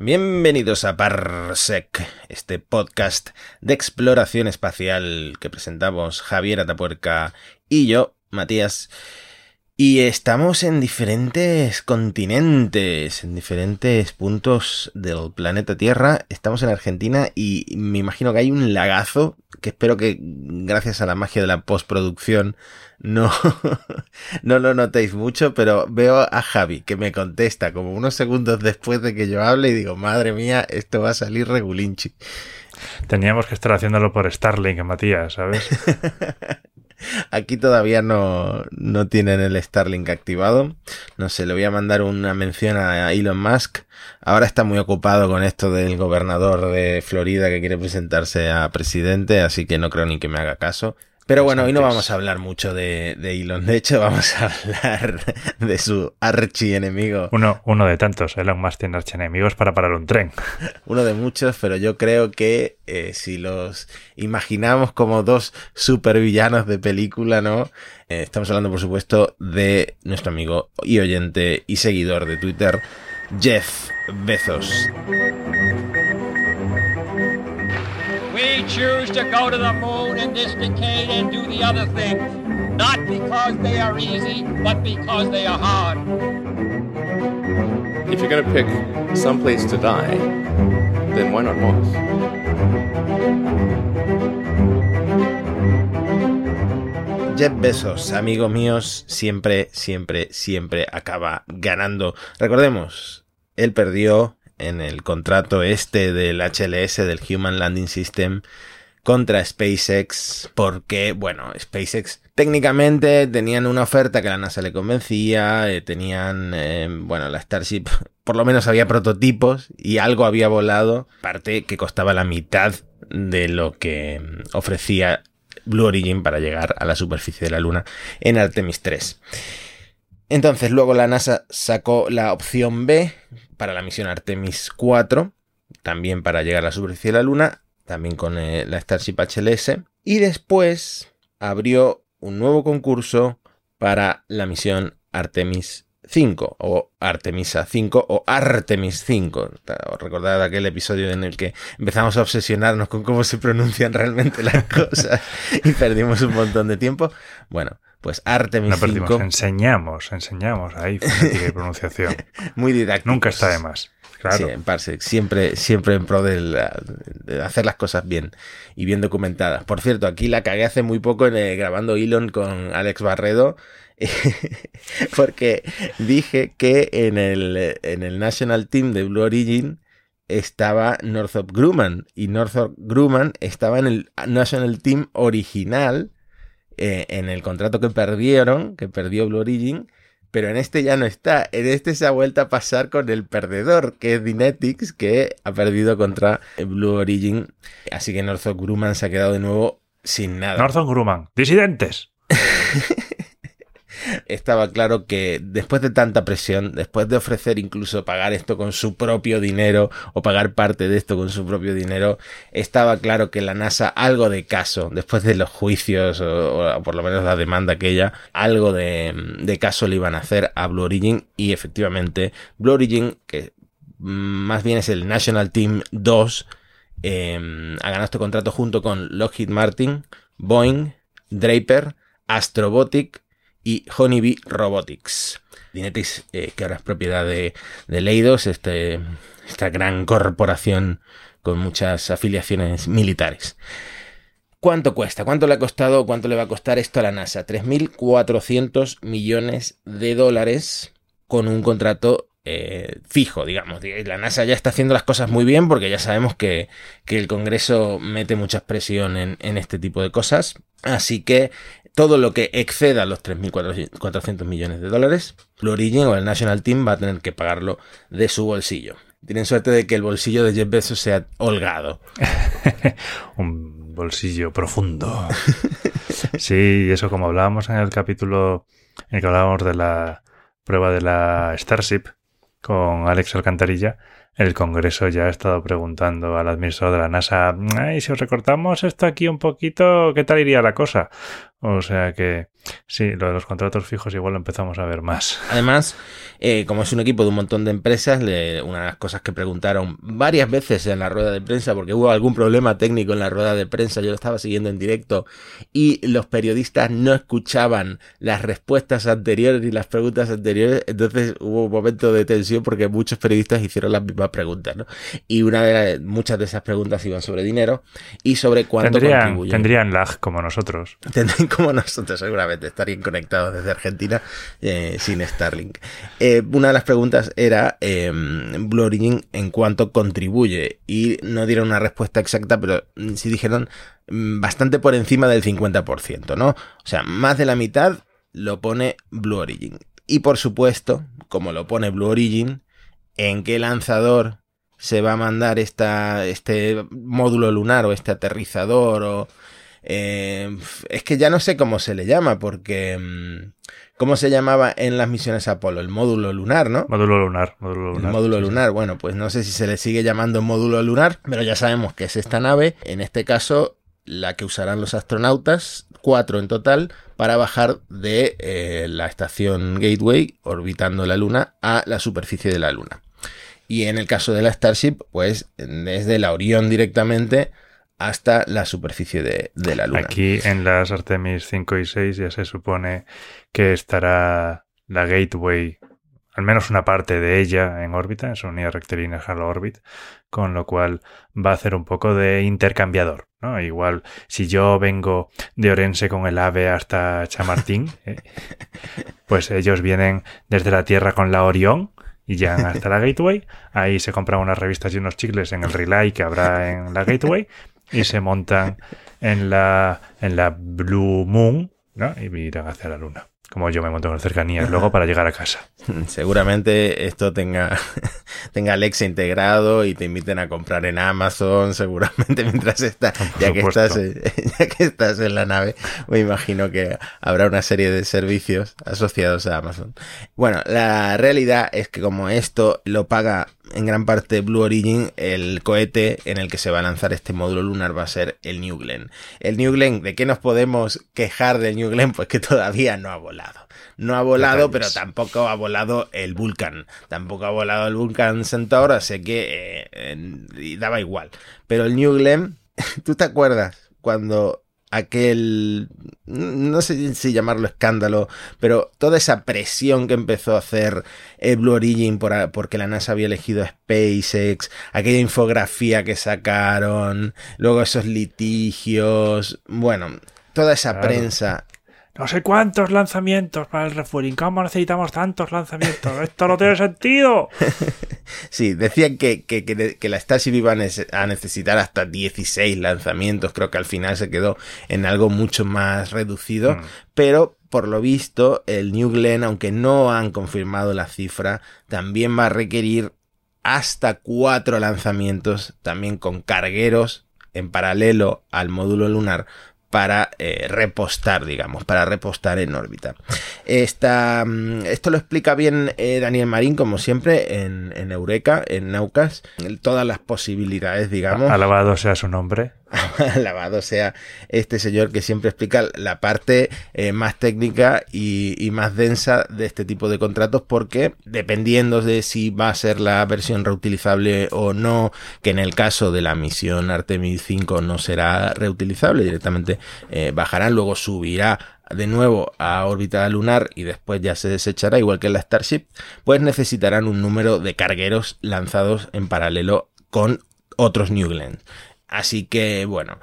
Bienvenidos a Parsec, este podcast de exploración espacial que presentamos Javier Atapuerca y yo, Matías. Y estamos en diferentes continentes, en diferentes puntos del planeta Tierra. Estamos en Argentina y me imagino que hay un lagazo que espero que gracias a la magia de la postproducción no, no lo notéis mucho, pero veo a Javi que me contesta como unos segundos después de que yo hable y digo, madre mía, esto va a salir regulinchi. Teníamos que estar haciéndolo por Starlink, Matías, ¿sabes? Aquí todavía no, no tienen el Starlink activado. No sé, le voy a mandar una mención a Elon Musk. Ahora está muy ocupado con esto del gobernador de Florida que quiere presentarse a presidente, así que no creo ni que me haga caso. Pero bueno, hoy no vamos a hablar mucho de, Elon. De hecho, vamos a hablar de su archienemigo. Uno, uno de tantos. Elon Musk tiene archienemigos para parar un tren. Uno de muchos, pero yo creo que eh, si los imaginamos como dos supervillanos de película, ¿no? Eh, estamos hablando, por supuesto, de nuestro amigo y oyente y seguidor de Twitter, Jeff Bezos. We choose to go to the moon in this decade and do the other things, not because they are easy, but because they are hard. If you're going to pick some place to die, then why not Mars? Jeff Bezos, amigos míos, siempre, siempre, siempre acaba ganando. Recordemos, él perdió en el contrato este del HLS, del Human Landing System, contra SpaceX, porque, bueno, SpaceX técnicamente tenían una oferta que la NASA le convencía, eh, tenían, eh, bueno, la Starship, por lo menos había prototipos y algo había volado, parte que costaba la mitad de lo que ofrecía Blue Origin para llegar a la superficie de la Luna en Artemis 3. Entonces luego la NASA sacó la opción B, para la misión Artemis 4, también para llegar a la superficie de la Luna, también con eh, la Starship HLS, y después abrió un nuevo concurso para la misión Artemis 5 o Artemisa 5 o Artemis 5. Recordad aquel episodio en el que empezamos a obsesionarnos con cómo se pronuncian realmente las cosas y perdimos un montón de tiempo. Bueno, pues Artemis no perdimos, 5. Enseñamos, enseñamos ahí fonética y pronunciación. Muy didáctico. Nunca está de más. Claro. Sí, en Parsec, siempre, siempre en pro de, hacer las cosas bien y bien documentadas. Por cierto, aquí la cagué hace muy poco en, eh, grabando Elon con Alex Barredo, porque dije que en el, en el National Team de Blue Origin estaba Northrop Grumman y Northrop Grumman estaba en el National Team original eh, en el contrato que perdieron, que perdió Blue Origin, pero en este ya no está. En este se ha vuelto a pasar con el perdedor, que es Dynetics, que ha perdido contra Blue Origin. Así que Northrop Grumman se ha quedado de nuevo sin nada. Northrop Grumman, disidentes. estaba claro que después de tanta presión, después de ofrecer incluso pagar esto con su propio dinero o pagar parte de esto con su propio dinero, estaba claro que la NASA algo de caso, después de los juicios o, por lo menos la demanda aquella, algo de, caso le iban a hacer a Blue Origin y efectivamente Blue Origin, que más bien es el National Team 2, em, ha ganado este contrato junto con Lockheed Martin, Boeing, Draper, Astrobotic, y Honeybee Robotics. Dynetics, eh, que ahora es propiedad de, Leidos, este, esta gran corporación con muchas afiliaciones militares. ¿Cuánto cuesta? ¿Cuánto le ha costado? ¿Cuánto le va a costar esto a la NASA? 3.400 millones de dólares con un contrato eh, fijo, digamos. La NASA ya está haciendo las cosas muy bien porque ya sabemos que, el Congreso mete mucha presión en, en, este tipo de cosas. Así que todo lo que exceda los 3.400 millones de dólares, Blue Origin o el National Team va a tener que pagarlo de su bolsillo. Tienen suerte de que el bolsillo de Jeff Bezos sea holgado. Un bolsillo profundo. sí, eso como hablábamos en el capítulo en el que hablábamos de la prueba de la Starship con Alex Alcantarilla, el Congreso ya ha estado preguntando al administrador de la NASA, ¿y si os recortamos esto aquí un poquito, qué tal iría la cosa? O sea que sí, lo de los contratos fijos igual lo empezamos a ver más. Además, eh, como es un equipo de un montón de empresas, le- una de las cosas que preguntaron varias veces en la rueda de prensa, porque hubo algún problema técnico en la rueda de prensa, yo lo estaba siguiendo en directo, y los periodistas no escuchaban las respuestas anteriores y las preguntas anteriores, entonces hubo un momento de tensión porque muchos periodistas hicieron las mismas preguntas, ¿no? Y una de las- muchas de esas preguntas iban sobre dinero y sobre cuánto Tendrían, contribuye. tendrían lag como nosotros. Tendrán como nosotros seguramente estarían conectados desde Argentina eh, sin Starlink. Eh, una de las preguntas era eh, Blue Origin en cuánto contribuye y no dieron una respuesta exacta, pero sí dijeron mm, bastante por encima del 50%, ¿no? O sea, más de la mitad lo pone Blue Origin. Y por supuesto, como lo pone Blue Origin, ¿en qué lanzador se va a mandar esta, este módulo lunar o este aterrizador o... Eh, es que ya no sé cómo se le llama, porque. mm, ¿Cómo se llamaba en las misiones Apolo? El módulo lunar, ¿no? Módulo lunar. Módulo El lunar. módulo sí, sí. lunar. Bueno, pues no sé si se le sigue llamando módulo lunar, pero ya sabemos que es esta nave. En este caso, la que usarán los astronautas, cuatro en total, para bajar de eh, la estación Gateway, orbitando la Luna, a la superficie de la Luna. Y en el caso de la Starship, pues desde la Orión directamente hasta la superficie de, de la Luna. Aquí en las Artemis 5 y 6 ya se supone que estará la Gateway, al menos una parte de ella en órbita, en su unidad rectilínea Halo Orbit, con lo cual va a hacer un poco de intercambiador. ¿no? Igual si yo vengo de Orense con el AVE hasta Chamartín, eh, pues ellos vienen desde la Tierra con la Orión y llegan hasta la Gateway. Ahí se compran unas revistas y unos chicles en el relay que habrá en la Gateway y se montan en la, en la Blue Moon ¿no? y miran hacia la Luna. Como yo me monto en el cercanías luego para llegar a casa. Seguramente esto tenga, tenga Alexa integrado y te inviten a comprar en Amazon, seguramente mientras estás, ya que estás, ya que estás en la nave, me imagino que habrá una serie de servicios asociados a Amazon. Bueno, la realidad es que como esto lo paga en gran parte Blue Origin, el cohete en el que se va a lanzar este módulo lunar va a ser el New Glenn. El New Glenn, ¿de qué nos podemos quejar del New Glenn? Pues que todavía no ha volado. No ha volado, pero tampoco ha volado el Vulcan. Tampoco ha volado el Vulcan Centaur, así que eh, eh, daba igual. Pero el New Glenn, ¿tú te acuerdas cuando aquel, no sé si llamarlo escándalo, pero toda esa presión que empezó a hacer eh, Blue Origin por, porque la NASA había elegido SpaceX, aquella infografía que sacaron, luego esos litigios, bueno, toda esa Claro. prensa No sé cuántos lanzamientos para el refueling. ¿Cómo necesitamos tantos lanzamientos? Esto no tiene sentido. Sí, decían que, que, que- que la Starship iba a necesitar hasta 16 lanzamientos. Creo que al final se quedó en algo mucho más reducido. Mm. Pero por lo visto, el New Glenn, aunque no han confirmado la cifra, también va a requerir hasta cuatro lanzamientos, también con cargueros en paralelo al módulo lunar para eh, repostar, digamos, para repostar en órbita. Esta, mm, esto lo explica bien eh, Daniel Marín, como siempre, en, en Eureka, en Naucas, todas las posibilidades, digamos. Alabado sea su nombre. alabado sea este señor que siempre explica la parte eh, más técnica y, más densa de este tipo de contratos porque dependiendo de si va a ser la versión reutilizable o no, que en el caso de la misión Artemis 5 no será reutilizable, directamente eh, bajarán, luego subirá de nuevo a órbita lunar y después ya se desechará igual que la Starship, pues necesitarán un número de cargueros lanzados en paralelo con otros New Glenn. Así que, bueno,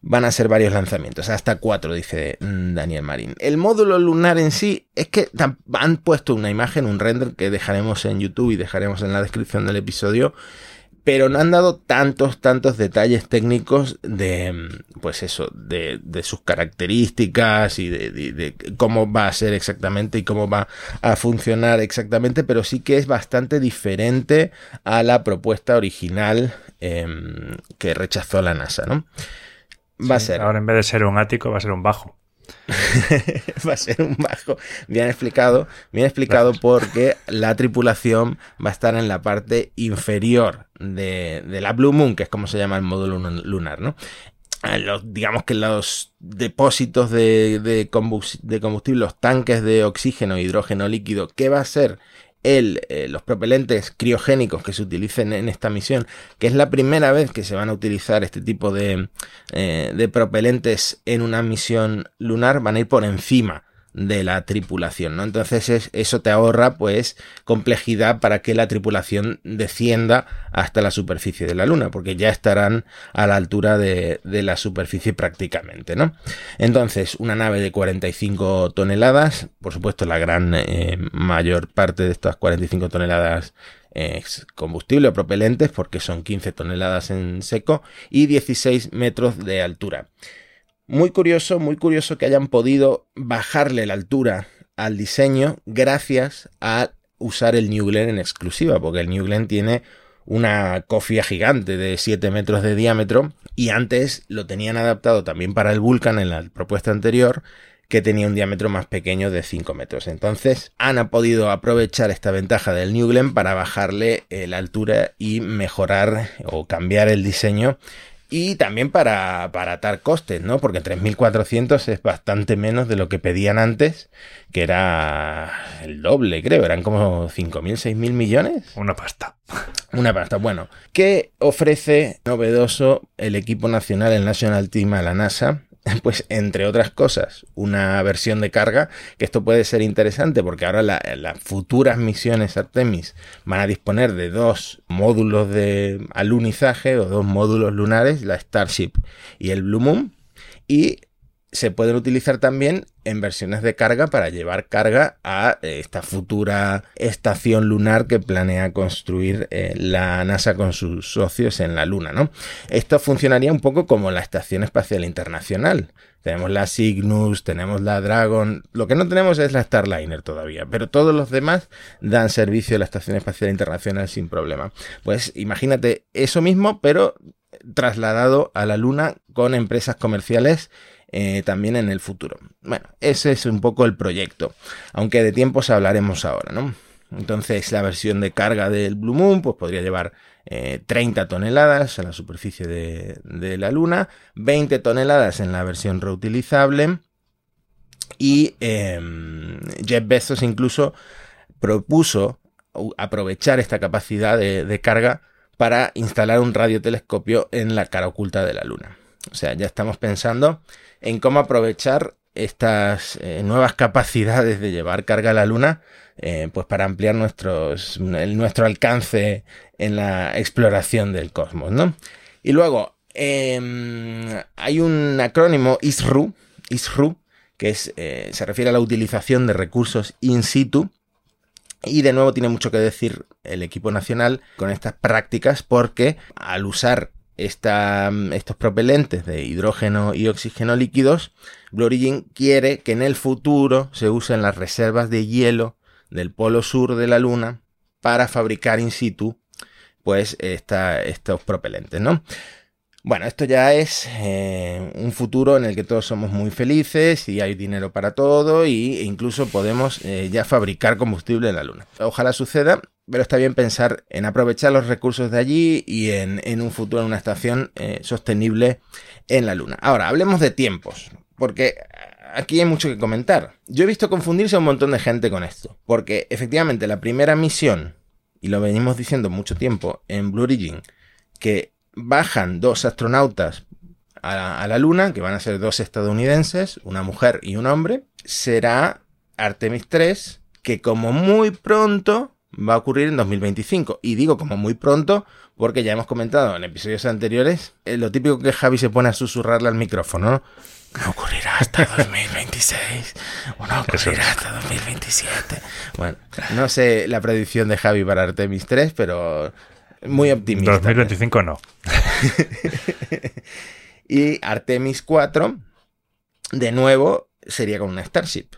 van a ser varios lanzamientos, hasta cuatro, dice Daniel Marín. El módulo lunar en sí es que han puesto una imagen, un render que dejaremos en YouTube y dejaremos en la descripción del episodio, pero no han dado tantos, tantos detalles técnicos de, mm, pues eso, de, sus características y de cómo va a ser exactamente y cómo va a funcionar exactamente, pero sí que es bastante diferente a la propuesta original em, que rechazó la NASA, ¿no? Va a ser. Ahora en vez de ser un ático, va a ser un bajo. va a ser un bajo. Bien explicado, bien explicado porque la tripulación va a estar en la parte inferior de, de la Blue Moon, que es como se llama el módulo lun- lunar, ¿no? los, digamos que los depósitos de, de, combustible, los tanques de oxígeno e hidrógeno líquido, ¿qué va a ser el, eh, los propelentes criogénicos que se utilicen en esta misión, que es la primera vez que se van a utilizar este tipo de, eh, de propelentes en una misión lunar, van a ir por encima de la tripulación, ¿no? Entonces eso te ahorra pues complejidad para que la tripulación descienda hasta la superficie de la Luna, porque ya estarán a la altura de, la superficie prácticamente, ¿no? Entonces, una nave de 45 toneladas, por supuesto la gran eh, mayor parte de estas 45 toneladas es combustible o propelentes, porque son 15 toneladas en seco y 16 metros de altura. Muy curioso, muy curioso que hayan podido bajarle la altura al diseño gracias a usar el New Glenn en exclusiva, porque el New Glenn tiene una cofia gigante de 7 metros de diámetro y antes lo tenían adaptado también para el Vulcan en la propuesta anterior que tenía un diámetro más pequeño de 5 metros. Entonces han podido aprovechar esta ventaja del New Glenn para bajarle eh, la altura y mejorar o cambiar el diseño y también para, atar costes, ¿no? Porque 3.400 es bastante menos de lo que pedían antes, que era el doble, creo, eran como 5.000, 6.000 millones. Una pasta. Una pasta. Bueno, ¿qué ofrece novedoso el equipo nacional, el National Team a la NASA? pues entre otras cosas, una versión de carga, que esto puede ser interesante porque ahora las futuras misiones Artemis van a disponer de dos módulos de alunizaje o dos módulos lunares, la Starship y el Blue Moon, y se pueden utilizar también en versiones de carga para llevar carga a eh, esta futura estación lunar que planea construir eh, la NASA con sus socios en la Luna, ¿no? Esto funcionaría un poco como la Estación Espacial Internacional. Tenemos la Cygnus, tenemos la Dragon. Lo que no tenemos es la Starliner todavía, pero todos los demás dan servicio a la Estación Espacial Internacional sin problema. Pues imagínate eso mismo, pero trasladado a la Luna con empresas comerciales eh, también en el futuro. Bueno, ese es un poco el proyecto, aunque de tiempos hablaremos ahora, ¿no? Entonces la versión de carga del Blue Moon pues podría llevar 30 eh, toneladas a la superficie de, la Luna, 20 toneladas en la versión reutilizable y em, Jeff Bezos incluso propuso aprovechar esta capacidad de carga para instalar un radiotelescopio en la cara oculta de la Luna. O sea, ya estamos pensando en cómo aprovechar estas eh, nuevas capacidades de llevar carga a la Luna, eh, pues para ampliar nuestro alcance en la exploración del cosmos, ¿no? Y luego, em, hay un acrónimo ISRU, ISRU, que es, eh, se refiere a la utilización de recursos in situ, y de nuevo tiene mucho que decir el equipo nacional con estas prácticas porque al usar estos propelentes de hidrógeno y oxígeno líquidos, Blue Origin quiere que en el futuro se usen las reservas de hielo del polo sur de la Luna para fabricar in situ pues estos propelentes, ¿no? Bueno, esto ya es eh, un futuro en el que todos somos muy felices y hay dinero para todo e incluso podemos eh, ya fabricar combustible en la Luna. Ojalá suceda pero está bien pensar en aprovechar los recursos de allí y en, un futuro en una estación eh, sostenible en la Luna. Ahora, hablemos de tiempos, porque aquí hay mucho que comentar. Yo he visto confundirse a un montón de gente con esto, porque efectivamente la primera misión, y lo venimos diciendo mucho tiempo en Blue Origin, que bajan dos astronautas a la Luna, que van a ser dos estadounidenses, una mujer y un hombre, será Artemis 3, que como muy pronto va a ocurrir en 2025. Y digo como muy pronto porque ya hemos comentado en episodios anteriores eh, lo típico que Javi se pone a susurrarle al micrófono. ¿no? No ocurrirá hasta 2026 o no ocurrirá hasta 2027. Bueno, no sé la predicción de Javi para Artemis 3, pero muy optimista. 2025 no. y Artemis 4, de nuevo, sería con una Starship.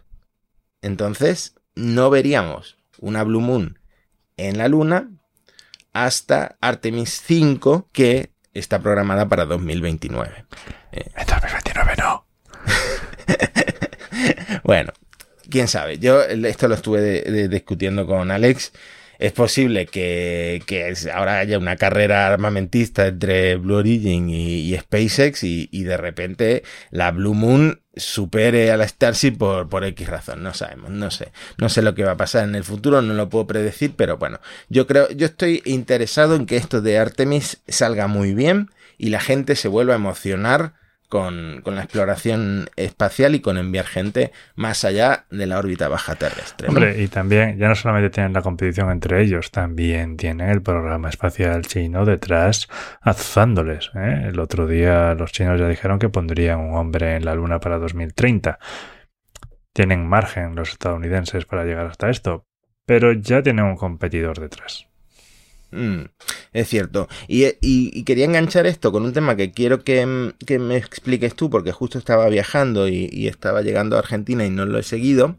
Entonces, no veríamos una Blue Moon en la Luna hasta Artemis 5, que está programada para 2029. Eh, en 2029 no. bueno, quién sabe. Yo esto lo estuve discutiendo con Alex. Es posible que, ahora haya una carrera armamentista entre Blue Origin y, SpaceX y, y, de repente la Blue Moon supere a la Starship por, por X razón. No sabemos, no sé. No sé lo que va a pasar en el futuro, no lo puedo predecir, pero bueno, yo creo, yo estoy interesado en que esto de Artemis salga muy bien y la gente se vuelva a emocionar con, la exploración espacial y con enviar gente más allá de la órbita baja terrestre. Hombre, y también, ya no solamente tienen la competición entre ellos, también tienen el programa espacial chino detrás azuzándoles. ¿eh? El otro día los chinos ya dijeron que pondrían un hombre en la Luna para 2030. Tienen margen los estadounidenses para llegar hasta esto, pero ya tienen un competidor detrás. Mm, es cierto. Y, quería enganchar esto con un tema que quiero que, me expliques tú, porque justo estaba viajando y, estaba llegando a Argentina y no lo he seguido.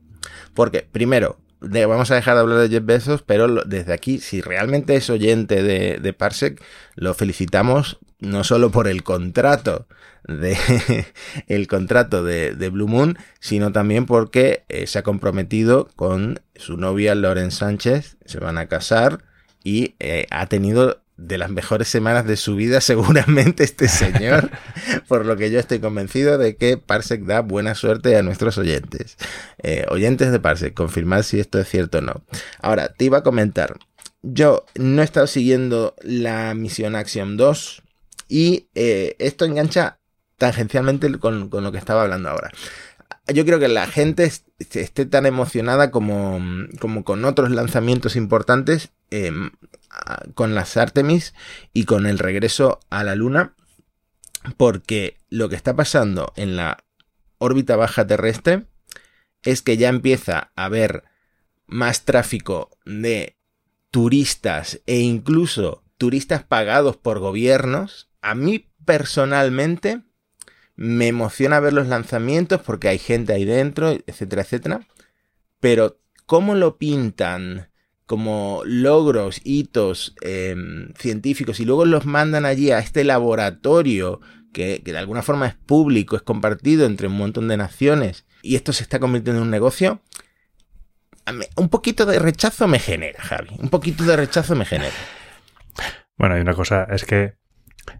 Porque, primero, vamos a dejar de hablar de Jeff Bezos, pero desde aquí, si realmente es oyente de, Parsec, lo felicitamos no solo por el contrato de el contrato de, Blue Moon, sino también porque eh, se ha comprometido con su novia Loren Sánchez, se van a casar y eh, ha tenido de las mejores semanas de su vida seguramente este señor, por lo que yo estoy convencido de que Parsec da buena suerte a nuestros oyentes. Eh, oyentes de Parsec, confirmad si esto es cierto o no. Ahora, te iba a comentar, yo no he estado siguiendo la misión Axiom 2 y eh, esto engancha tangencialmente con, con lo que estaba hablando ahora yo creo que la gente esté tan emocionada como, como con otros lanzamientos importantes, em, con las Artemis y con el regreso a la Luna, porque lo que está pasando en la órbita baja terrestre es que ya empieza a haber más tráfico de turistas e incluso turistas pagados por gobiernos. A mí personalmente me emociona ver los lanzamientos porque hay gente ahí dentro, etcétera, etcétera. Pero cómo lo pintan como logros, hitos em, científicos y luego los mandan allí a este laboratorio que, que, de alguna forma es público, es compartido entre un montón de naciones y esto se está convirtiendo en un negocio, un poquito de rechazo me genera, Javi. Un poquito de rechazo me genera. Bueno, y una cosa es que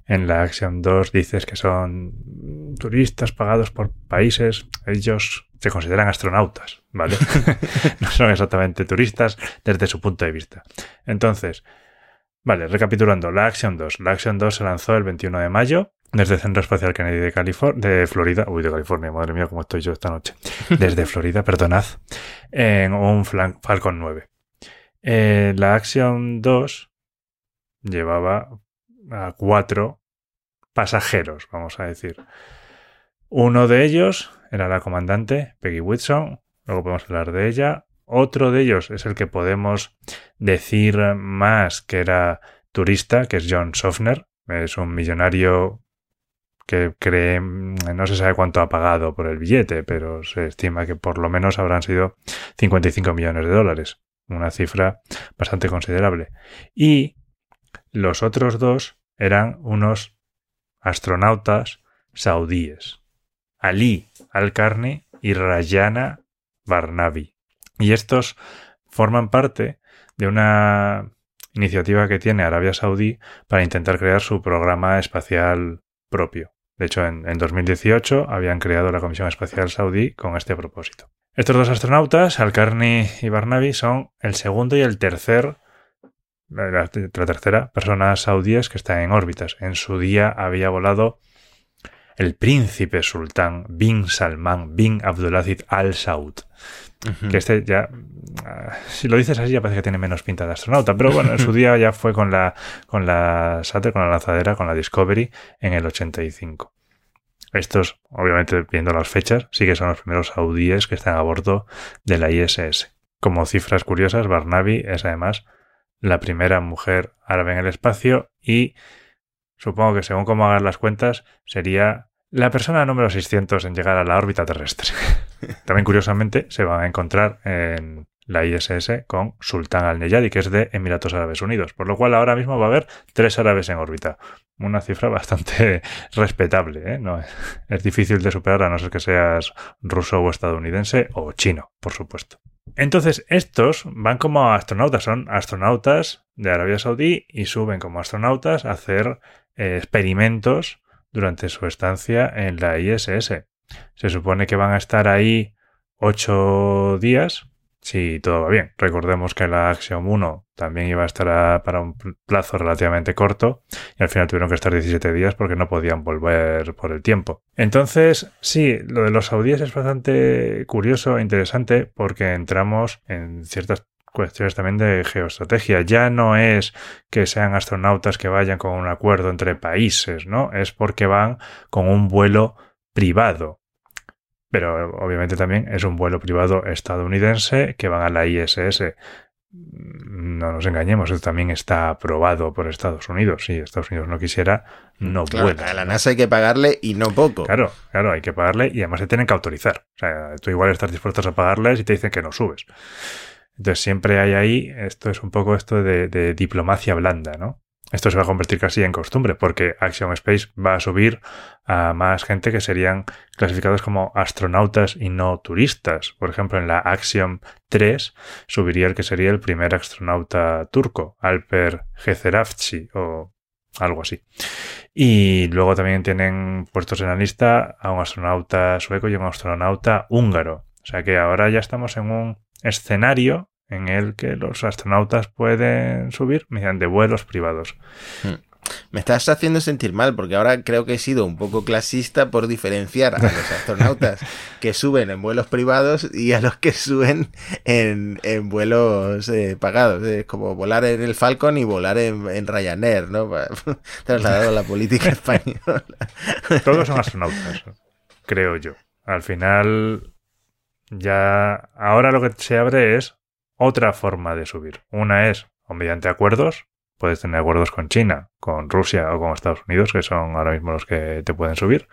en la Action 2 dices que son turistas pagados por países. Ellos se consideran astronautas, ¿vale? no son exactamente turistas desde su punto de vista. Entonces, vale, recapitulando, la Action 2. La Action 2 se lanzó el 21 de mayo desde el Centro Espacial Kennedy de, California, de Florida, uy, de California, madre mía, cómo estoy yo esta noche, desde Florida, perdonad, en un Falcon 9. Eh, la Action 2 llevaba a cuatro pasajeros, vamos a decir. Uno de ellos era la comandante Peggy Whitson, luego podemos hablar de ella. Otro de ellos es el que podemos decir más que era turista, que es John Sofner. Es un millonario que cree, no se sabe cuánto ha pagado por el billete, pero se estima que por lo menos habrán sido 55 millones de dólares. Una cifra bastante considerable. Y los otros dos eran unos astronautas saudíes, Ali Al-Karni y Rayana Barnabi. Y estos forman parte de una iniciativa que tiene Arabia Saudí para intentar crear su programa espacial propio. De hecho, en, en 2018 habían creado la Comisión Espacial Saudí con este propósito. Estos dos astronautas, Al-Karni y Barnabi, son el segundo y el tercer la, tercera persona saudíes que está en órbitas. En su día había volado el príncipe sultán bin Salman bin Abdulaziz al Saud. Que este ya, ah, si lo dices así, ya parece que tiene menos pinta de astronauta. Pero bueno, en su día ya fue con la, con la con la lanzadera, con la Discovery en el 85. Estos, obviamente, viendo las fechas, sí que son los primeros saudíes que están a bordo de la ISS. Como cifras curiosas, Barnaby es además la primera mujer árabe en el espacio y supongo que según cómo hagan las cuentas sería la persona número 600 en llegar a la órbita terrestre. También curiosamente se va a encontrar en la ISS con Sultán al-Neyadi, que es de Emiratos Árabes Unidos, por lo cual ahora mismo va a haber tres árabes en órbita. una cifra bastante respetable. ¿eh? No, es difícil de superar a no ser que seas ruso o estadounidense o chino, por supuesto. Entonces, estos van como astronautas, son astronautas de Arabia Saudí y suben como astronautas a hacer eh, experimentos durante su estancia en la ISS. Se supone que van a estar ahí ocho días, si todo va bien. Recordemos que la Axiom 1 también iba a estar para un plazo relativamente corto y al final tuvieron que estar 17 días porque no podían volver por el tiempo. Entonces, sí, lo de los saudíes es bastante curioso e interesante porque entramos en ciertas cuestiones también de geoestrategia. Ya no es que sean astronautas que vayan con un acuerdo entre países, ¿no? Es porque van con un vuelo privado. Pero obviamente también es un vuelo privado estadounidense que van a la ISS. No nos engañemos, eso también está aprobado por Estados Unidos. Si Estados Unidos no quisiera, no puede. A la NASA hay que pagarle y no poco. Claro, claro, hay que pagarle y además se tienen que autorizar. O sea, tú igual estás dispuesto a pagarles y te dicen que no subes. Entonces siempre hay ahí, esto es un poco esto de, de diplomacia blanda, ¿no? Esto se va a convertir casi en costumbre porque Action Space va a subir a más gente que serían clasificados como astronautas y no turistas. Por ejemplo, en la Axiom 3 subiría el que sería el primer astronauta turco, Alper Gezeravci o algo así. Y luego también tienen puestos en la lista a un astronauta sueco y un astronauta húngaro. O sea que ahora ya estamos en un escenario en el que los astronautas pueden subir mediante vuelos privados. Hmm. Me estás haciendo sentir mal porque ahora creo que he sido un poco clasista por diferenciar a los astronautas que suben en vuelos privados y a los que suben en, vuelos eh, pagados. Es como volar en el Falcon y volar en, Ryanair, ¿no? Trasladado a la política española. Todos son astronautas, creo yo. Al final, ya ahora lo que se abre es otra forma de subir. Una es o mediante acuerdos, puedes tener acuerdos con China, con Rusia o con Estados Unidos, que son ahora mismo los que te pueden subir,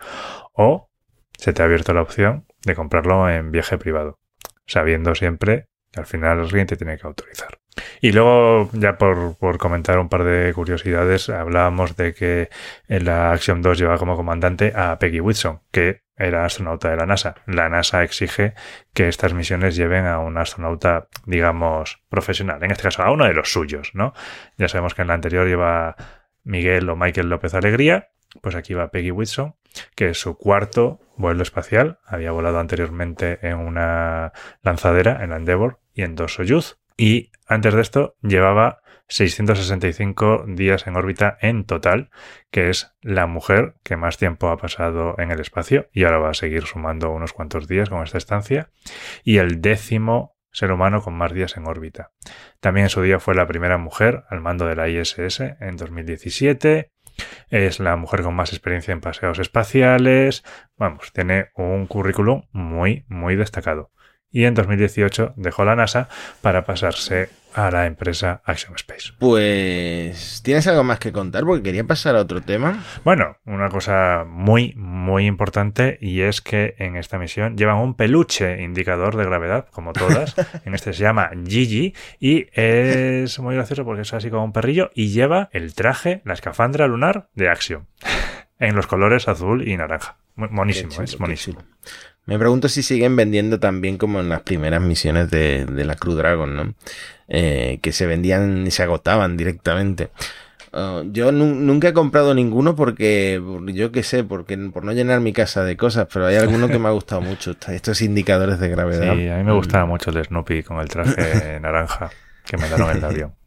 o se te ha abierto la opción de comprarlo en viaje privado, sabiendo siempre que al final el cliente tiene que autorizar. Y luego, ya por, comentar un par de curiosidades, hablábamos de que en la Action 2 lleva como comandante a Peggy Whitson, que era astronauta de la NASA. La NASA exige que estas misiones lleven a un astronauta, digamos, profesional, en este caso a uno de los suyos, ¿no? Ya sabemos que en la anterior lleva Miguel o Michael López Alegría, pues aquí va Peggy Whitson, que es su cuarto vuelo espacial. Había volado anteriormente en una lanzadera, en la Endeavour, y en dos Soyuz. Y antes de esto llevaba 665 días en órbita en total, que es la mujer que más tiempo ha pasado en el espacio y ahora va a seguir sumando unos cuantos días con esta estancia, y el décimo ser humano con más días en órbita. También en su día fue la primera mujer al mando de la ISS en 2017. Es la mujer con más experiencia en paseos espaciales. Vamos, tiene un currículum muy, muy destacado y en 2018 dejó la NASA para pasarse a la empresa Action Space. Pues, ¿tienes algo más que contar? Porque quería pasar a otro tema. Bueno, una cosa muy, muy importante y es que en esta misión llevan un peluche indicador de gravedad, como todas. en este se llama Gigi y es muy gracioso porque es así como un perrillo y lleva el traje, la escafandra lunar de Action. en los colores azul y naranja. Monísimo, es monísimo. Me pregunto si siguen vendiendo también como en las primeras misiones de, la Crew Dragon, ¿no? Eh, que se vendían y se agotaban directamente. Oh, yo nunca he comprado ninguno porque, yo qué sé, porque por no llenar mi casa de cosas, pero hay alguno que me ha gustado mucho, estos indicadores de gravedad. Sí, a mí me gustaba mucho el Snoopy con el traje naranja que me dieron en el avión.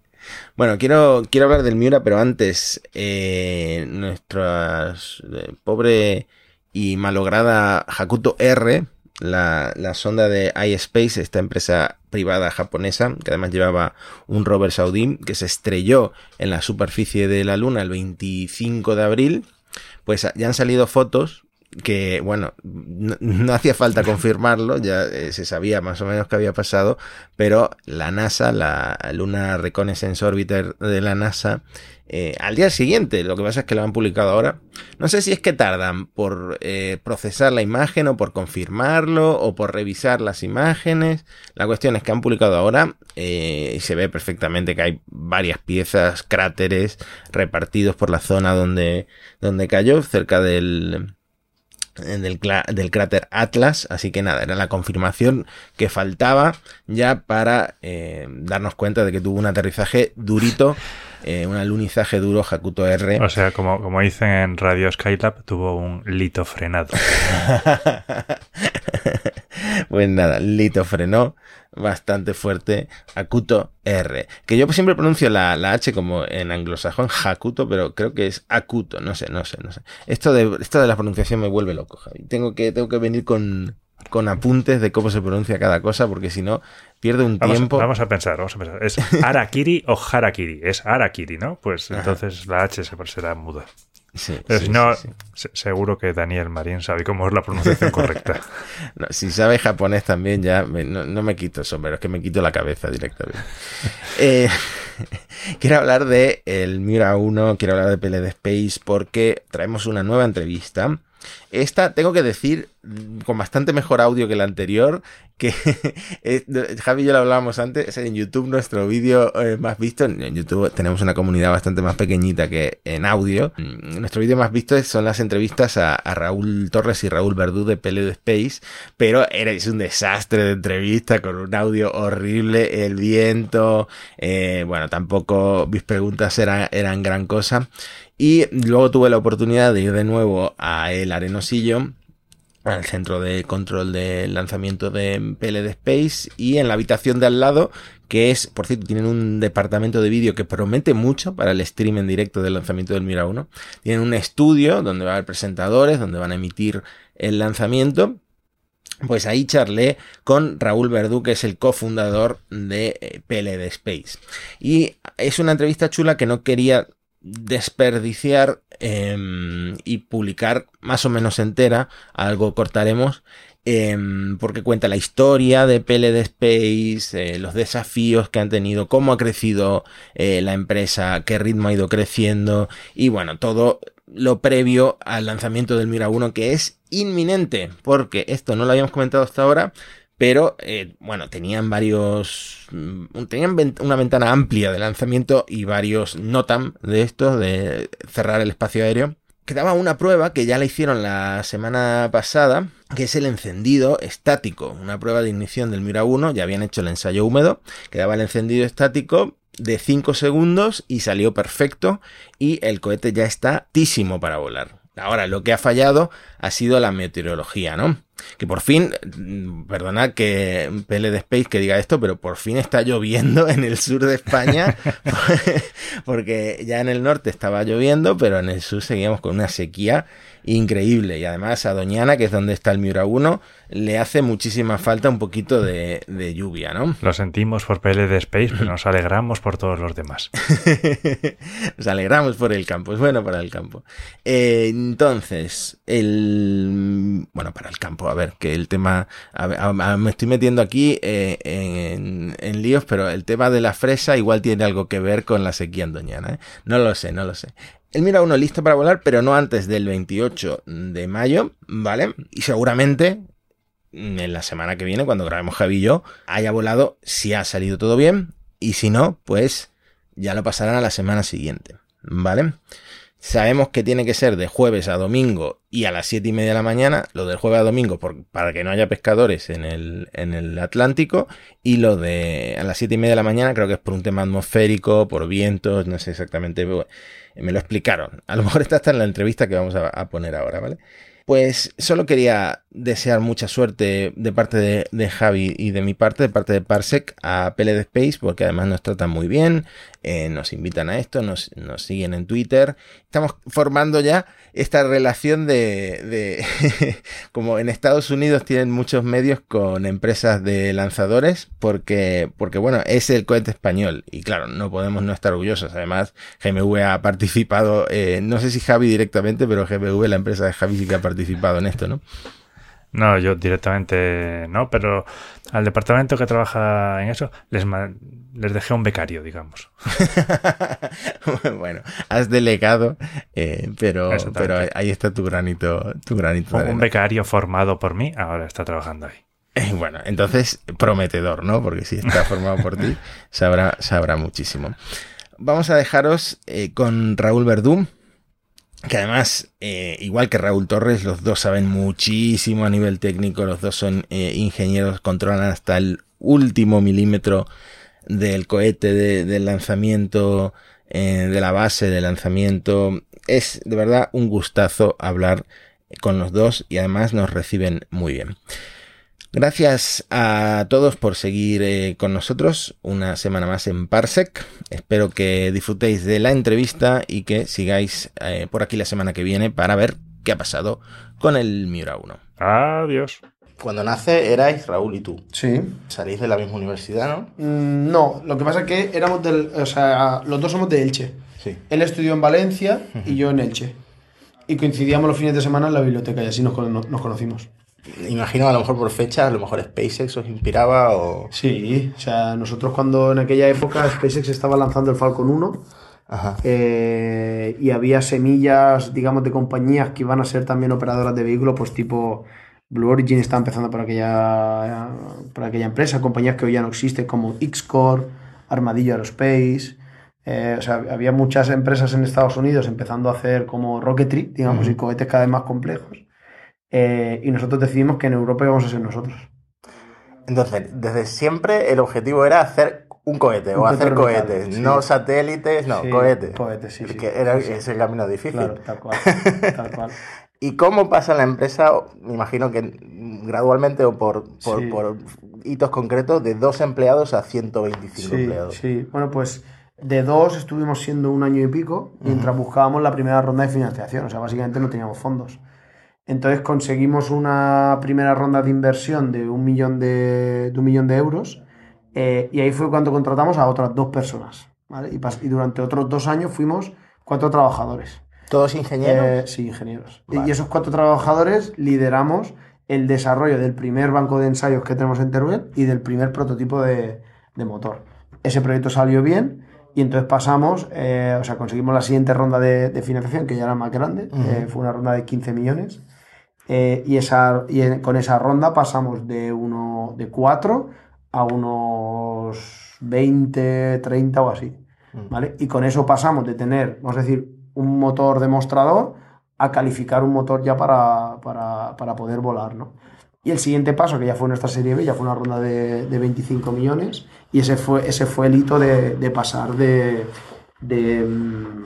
Bueno, quiero, quiero hablar del Miura, pero antes, eh, nuestra eh, pobre y malograda Hakuto R, la, sonda de iSpace, esta empresa privada japonesa, que además llevaba un rover saudí, que se estrelló en la superficie de la Luna el 25 de abril, pues ya han salido fotos que, bueno, no, hacía falta confirmarlo, ya eh, se sabía más o menos que había pasado, pero la NASA, la Luna Reconnaissance Orbiter de la NASA, eh, al día siguiente, lo que pasa es que lo han publicado ahora, no sé si es que tardan por eh, procesar la imagen o por confirmarlo o por revisar las imágenes, la cuestión es que han publicado ahora y se ve perfectamente que hay varias piezas, cráteres repartidos por la zona donde, donde cayó, cerca del del, del, cráter Atlas, así que nada, era la confirmación que faltaba ya para eh, darnos cuenta de que tuvo un aterrizaje durito, eh, un alunizaje duro Hakuto R. O sea, como, como dicen en Radio Skylab, tuvo un lito frenado. pues nada, lito frenó bastante fuerte Akuto R. Que yo siempre pronuncio la, H como en anglosajón Hakuto, pero creo que es Akuto, no sé, no sé, no sé. Esto de, esto de la pronunciación me vuelve loco, Javi. Tengo que, tengo que venir con, con apuntes de cómo se pronuncia cada cosa, porque si no, pierde un tiempo. Vamos a pensar, vamos a pensar. ¿Es Arakiri o Harakiri? Es Arakiri, ¿no? Pues entonces la H se será muda. Pero si no, seguro que Daniel Marín sabe cómo es la pronunciación correcta. si sabe japonés también, ya no, me quito sombrero, es que me quito la cabeza directamente. Eh, quiero hablar de el Mira 1, quiero hablar de PLD Space porque traemos una nueva entrevista esta, tengo que decir, con bastante mejor audio que la anterior, que Javi y yo lo hablábamos antes, en YouTube nuestro vídeo eh, más visto, en YouTube tenemos una comunidad bastante más pequeñita que en audio, mm, nuestro vídeo más visto son las entrevistas a, Raúl Torres y Raúl Verdú de Pele de Space, pero era un desastre de entrevista con un audio horrible, el viento, eh, bueno, tampoco mis preguntas eran, eran gran cosa. Y luego tuve la oportunidad de ir de nuevo a El Arenosillo, al centro de control de lanzamiento de PLD Space y en la habitación de al lado, que es, por cierto, tienen un departamento de vídeo que promete mucho para el stream en directo del lanzamiento del Mira 1. Tienen un estudio donde va a haber presentadores, donde van a emitir el lanzamiento. Pues ahí charlé con Raúl Verdú, que es el cofundador de eh, PLD Space. Y es una entrevista chula que no quería desperdiciar em, y publicar más o menos entera, algo cortaremos, em, porque cuenta la historia de PLD Space, eh, los desafíos que han tenido, cómo ha crecido eh, la empresa, qué ritmo ha ido creciendo y bueno, todo lo previo al lanzamiento del Mira 1 que es inminente, porque esto no lo habíamos comentado hasta ahora, pero eh, bueno, tenían varios, mm, tenían una ventana amplia de lanzamiento y varios NOTAM de estos, de cerrar el espacio aéreo. Quedaba una prueba que ya la hicieron la semana pasada, que es el encendido estático, una prueba de ignición del Mira 1, ya habían hecho el ensayo húmedo, quedaba el encendido estático de 5 segundos y salió perfecto y el cohete ya está tísimo para volar. Ahora, lo que ha fallado ha sido la meteorología, ¿no? Que por fin, mm, perdonad que pele de Space que diga esto, pero por fin está lloviendo en el sur de España, porque ya en el norte estaba lloviendo, pero en el sur seguíamos con una sequía increíble. Y además a Doñana, que es donde está el Miura 1, le hace muchísima falta un poquito de, lluvia, ¿no? Lo sentimos por PL de Space, pero nos alegramos por todos los demás. nos alegramos por el campo, es bueno para el campo. Eh, entonces, el... Bueno, para el campo, a ver, que el tema... me estoy metiendo aquí eh, en, en, líos, pero el tema de la fresa igual tiene algo que ver con la sequía en Doñana. ¿eh? No lo sé, no lo sé. El Mira 1 listo para volar, pero no antes del 28 de mayo, ¿vale? Y seguramente en la semana que viene, cuando grabemos Javi y yo, haya volado si ha salido todo bien. Y si no, pues ya lo pasarán a la semana siguiente, ¿vale? Sabemos que tiene que ser de jueves a domingo y a las 7 y media de la mañana, lo del jueves a domingo para que no haya pescadores en el, en el Atlántico y lo de a las 7 y media de la mañana creo que es por un tema atmosférico, por vientos, no sé exactamente, me lo explicaron. A lo mejor está en la entrevista que vamos a poner ahora, ¿vale? Pues solo quería desear mucha suerte de parte de, Javi y de mi parte, de parte de Parsec, a PLD Space, porque además nos tratan muy bien, eh, nos invitan a esto, nos, siguen en Twitter. Estamos formando ya esta relación de, de como en Estados Unidos tienen muchos medios con empresas de lanzadores, porque, porque bueno, es el cohete español y claro, no podemos no estar orgullosos. Además, GMV ha participado, eh, no sé si Javi directamente, pero GMV, la empresa de Javi sí que ha participado participado en esto, ¿no? No, yo directamente no, pero al departamento que trabaja en eso les, les dejé un becario, digamos. bueno, has delegado, eh, pero, pero ahí está tu granito, tu granito. Un, becario formado por mí ahora está trabajando ahí. Eh, bueno, entonces prometedor, ¿no? Porque si está formado por ti, sabrá, sabrá muchísimo. Vamos a dejaros eh, con Raúl Verdún, que además, eh, igual que Raúl Torres, los dos saben muchísimo a nivel técnico, los dos son eh, ingenieros, controlan hasta el último milímetro del cohete del lanzamiento, eh, de la base de lanzamiento. Es de verdad un gustazo hablar con los dos y además nos reciben muy bien. Gracias a todos por seguir eh, con nosotros una semana más en Parsec. Espero que disfrutéis de la entrevista y que sigáis eh, por aquí la semana que viene para ver qué ha pasado con el Miura 1. Adiós. Cuando nace erais Raúl y tú. Sí. Salís de la misma universidad, ¿no? Mm, no, lo que pasa es que éramos del. O sea, los dos somos de Elche. Sí. Él estudió en Valencia y yo en Elche. Y coincidíamos los fines de semana en la biblioteca y así nos, nos conocimos. Imagino a lo mejor por fecha, a lo mejor SpaceX os inspiraba o... Sí, o sea, nosotros cuando en aquella época SpaceX estaba lanzando el Falcon 1 eh, y había semillas, digamos, de compañías que iban a ser también operadoras de vehículos, pues tipo Blue Origin está empezando por aquella, por aquella empresa, compañías que hoy ya no existen como Xcore, Armadillo Aerospace... Eh, o sea, había muchas empresas en Estados Unidos empezando a hacer como rocketry, digamos, y cohetes cada vez más complejos. Eh, y nosotros decidimos que en Europa íbamos a ser nosotros. Entonces, desde siempre el objetivo era hacer un cohete o hacer cohetes, no satélites, no, cohetes. Cohetes, sí. Que era ese el camino difícil. Claro, tal cual. tal cual. ¿Y cómo pasa la empresa? Me imagino que gradualmente o por, por, hitos concretos, de dos empleados a 125 empleados. Sí, bueno, pues de dos estuvimos siendo un año y pico mientras buscábamos la primera ronda de financiación. O sea, básicamente no teníamos fondos. Entonces conseguimos una primera ronda de inversión de un millón de, un millón de euros eh, y ahí fue cuando contratamos a otras dos personas. Y, durante otros dos años fuimos cuatro trabajadores. ¿Todos ingenieros? Eh, sí, ingenieros. Y esos cuatro trabajadores lideramos el desarrollo del primer banco de ensayos que tenemos en Teruel y del primer prototipo de, de motor. Ese proyecto salió bien y entonces pasamos, eh, o sea, conseguimos la siguiente ronda de, financiación, que ya era más grande, eh, fue una ronda de 15 millones. Eh, y esa, y con esa ronda pasamos de, uno, de 4 a unos 20, 30 o así. ¿vale? Y con eso pasamos de tener, vamos a decir, un motor demostrador a calificar un motor ya para, para, para poder volar. ¿no? Y el siguiente paso, que ya fue nuestra serie B, ya fue una ronda de, de 25 millones, y ese fue, ese fue el hito de, de pasar de, de mm,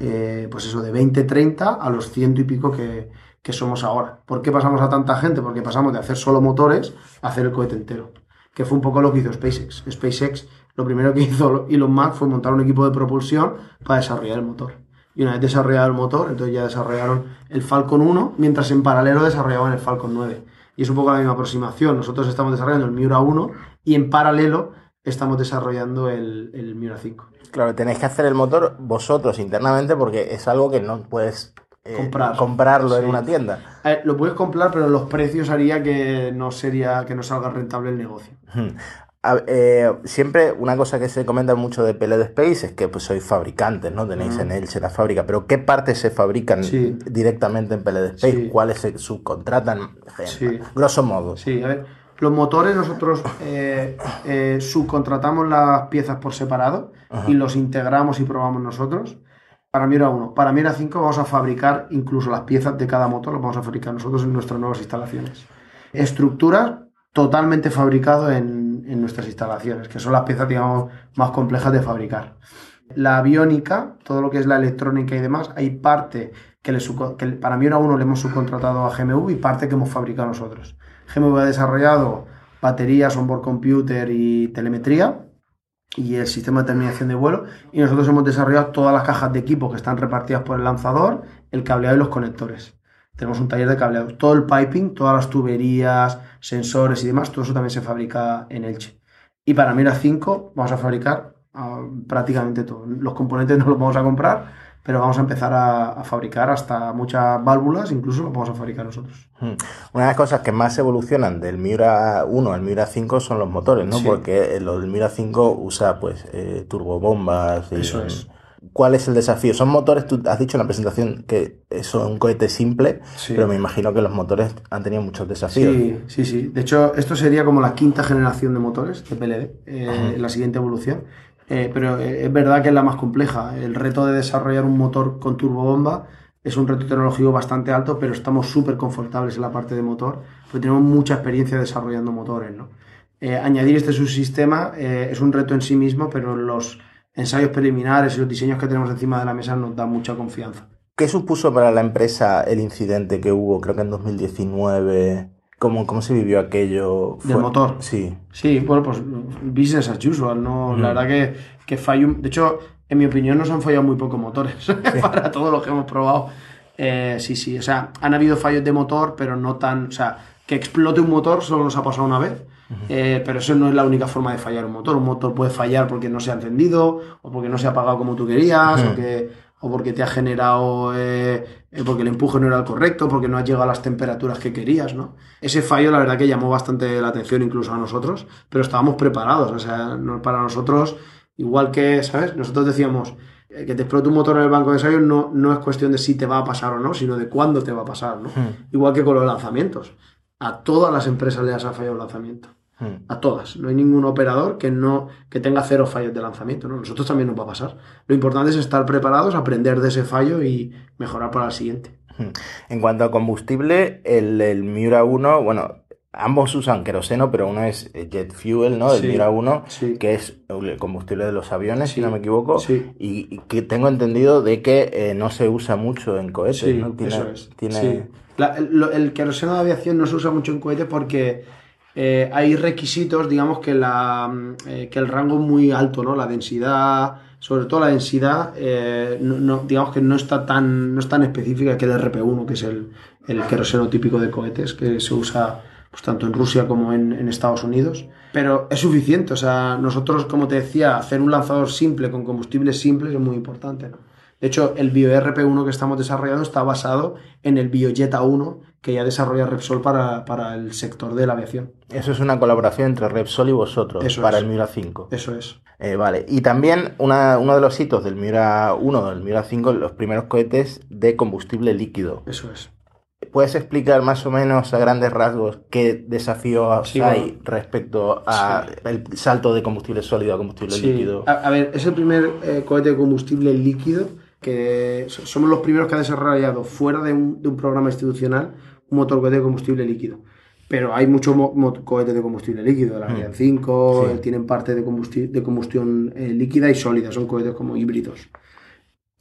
eh, pues eso, de 20, 30 a los ciento y pico que, que, somos ahora. ¿Por qué pasamos a tanta gente? Porque pasamos de hacer solo motores a hacer el cohete entero, que fue un poco lo que hizo SpaceX. SpaceX, lo primero que hizo Elon Musk fue montar un equipo de propulsión para desarrollar el motor. Y una vez desarrollado el motor, entonces ya desarrollaron el Falcon 1, mientras en paralelo desarrollaban el Falcon 9 y es un poco la misma aproximación. Nosotros estamos desarrollando el Miura 1 y en paralelo estamos desarrollando el, el Miura 5. Claro, tenéis que hacer el motor vosotros internamente porque es algo que no puedes eh, comprarlo en una tienda. lo puedes comprar, pero los precios haría que no sería que no salga rentable el negocio. Eh, siempre una cosa que se comenta mucho de PLD Space es que pues sois fabricantes, ¿no? Tenéis en Elche la fábrica, pero ¿qué partes se fabrican directamente en PLD Space? ¿Cuáles se subcontratan? Grosso modo. Sí, a ver, los motores nosotros eh, eh, subcontratamos las piezas por separado y los integramos y probamos nosotros. Para Mira 1. Para Mira 5 vamos a fabricar incluso las piezas de cada motor, las vamos a fabricar nosotros en nuestras nuevas instalaciones. Estructura totalmente fabricado en, nuestras instalaciones, que son las piezas, digamos, más complejas de fabricar. La aviónica, todo lo que es la electrónica y demás, hay parte que, le, que para mí uno le hemos subcontratado a GMV y parte que hemos fabricado nosotros. GMV ha desarrollado baterías, onboard computer y telemetría y el sistema de terminación de vuelo y nosotros hemos desarrollado todas las cajas de equipo que están repartidas por el lanzador, el cableado y los conectores. Tenemos un taller de cableado. Todo el piping, todas las tuberías, sensores y demás, todo eso también se fabrica en Elche. Y para Mira 5 vamos a fabricar ah, prácticamente todo. Los componentes no los vamos a comprar, pero vamos a empezar a, a fabricar hasta muchas válvulas, incluso lo vamos a fabricar nosotros. Mm. Una de las cosas que más evolucionan del Miura 1 al Miura 5 son los motores, ¿no? Sí. Porque lo del Miura 5 usa pues eh, turbobombas y Eso es. ¿Cuál es el desafío? Son motores, tú has dicho en la presentación que son un cohete simple, Sí. pero me imagino que los motores han tenido muchos desafíos. Sí, sí, sí. De hecho, esto sería como la quinta generación de motores de PLD, eh, la siguiente evolución. Eh, pero eh, es verdad que es la más compleja. El reto de desarrollar un motor con turbobomba es un reto tecnológico bastante alto, pero estamos súper confortables en la parte de motor, porque tenemos mucha experiencia desarrollando motores. ¿no? Eh, añadir este subsistema eh, es un reto en sí mismo, pero los ensayos preliminares y los diseños que tenemos encima de la mesa nos dan mucha confianza. ¿Qué supuso para la empresa el incidente que hubo, creo que en 2019? ¿Cómo, cómo se vivió aquello? ¿Del motor? Sí. Sí, bueno, pues business as usual, ¿no? La verdad que, que fallo. De hecho, en mi opinión, nos han fallado muy pocos motores para todo lo que hemos probado. Eh, sí, sí, o sea, han habido fallos de motor, pero no tan. O sea, que explote un motor solo nos ha pasado una vez. Eh, pero eso no es la única forma de fallar un motor. Un motor puede fallar porque no se ha encendido, o porque no se ha apagado como tú querías, o, que, o porque te ha generado. eh, eh, porque el empuje no era el correcto, porque no has llegado a las temperaturas que querías, ¿no? Ese fallo, la verdad, que llamó bastante la atención incluso a nosotros, pero estábamos preparados. O sea, para nosotros, igual que, ¿sabes? Nosotros decíamos. eh, Que te explote un motor en el banco de ensayos no, no es cuestión de si te va a pasar o no, sino de cuándo te va a pasar, ¿no? Igual que con los lanzamientos. A todas las empresas les ha fallado el lanzamiento. Hmm. A todas. No hay ningún operador que no que tenga cero fallos de lanzamiento. ¿no? Nosotros también nos va a pasar. Lo importante es estar preparados, aprender de ese fallo y mejorar para el siguiente. En cuanto a combustible, el, el Miura 1, bueno, ambos usan queroseno, pero uno es jet fuel, ¿no? Del Sí, Miura 1, sí. que es el combustible de los aviones, si no me equivoco, sí. y, y que tengo entendido de que eh, no se usa mucho en cohetes, ¿no? Tiene, eso es. tiene- Sí. La- el, el queroseno de aviación no se usa mucho en cohetes porque eh, hay requisitos, digamos, que, la, mm, eh, el rango es muy alto, ¿no? La densidad, sobre todo la densidad, eh, no- digamos que no está tan, no es tan específica que el RP1, que es el, el queroseno típico de cohetes, que se usa pues, tanto en Rusia como en, en Estados Unidos. Pero es suficiente, o sea, nosotros, como te decía, hacer un lanzador simple con combustibles simples es muy importante, ¿no? De hecho, el BioRP1 que estamos desarrollando está basado en el BioJetta 1 que ya desarrolla Repsol para, para el sector de la aviación. Eso es una colaboración entre Repsol y vosotros Eso para es. el Miura 5. Eso es. Eh, vale, y también una- uno de los hitos del Miura 1 del Miura 5, los primeros cohetes de combustible líquido. Eso es. ¿Puedes explicar más o menos a grandes rasgos qué desafíos Sí, hay bueno. respecto a el salto de combustible sólido a combustible Sí. líquido? A, a ver, es el primer eh, cohete de combustible líquido que so- somos los primeros que ha desarrollado fuera de un, de un programa institucional un motor cohete de combustible líquido. Pero hay muchos cohetes de combustible líquido, la Ariane 5, Sí. eh, tienen parte de, combusti- de combustión eh, líquida y sólida, son cohetes como híbridos.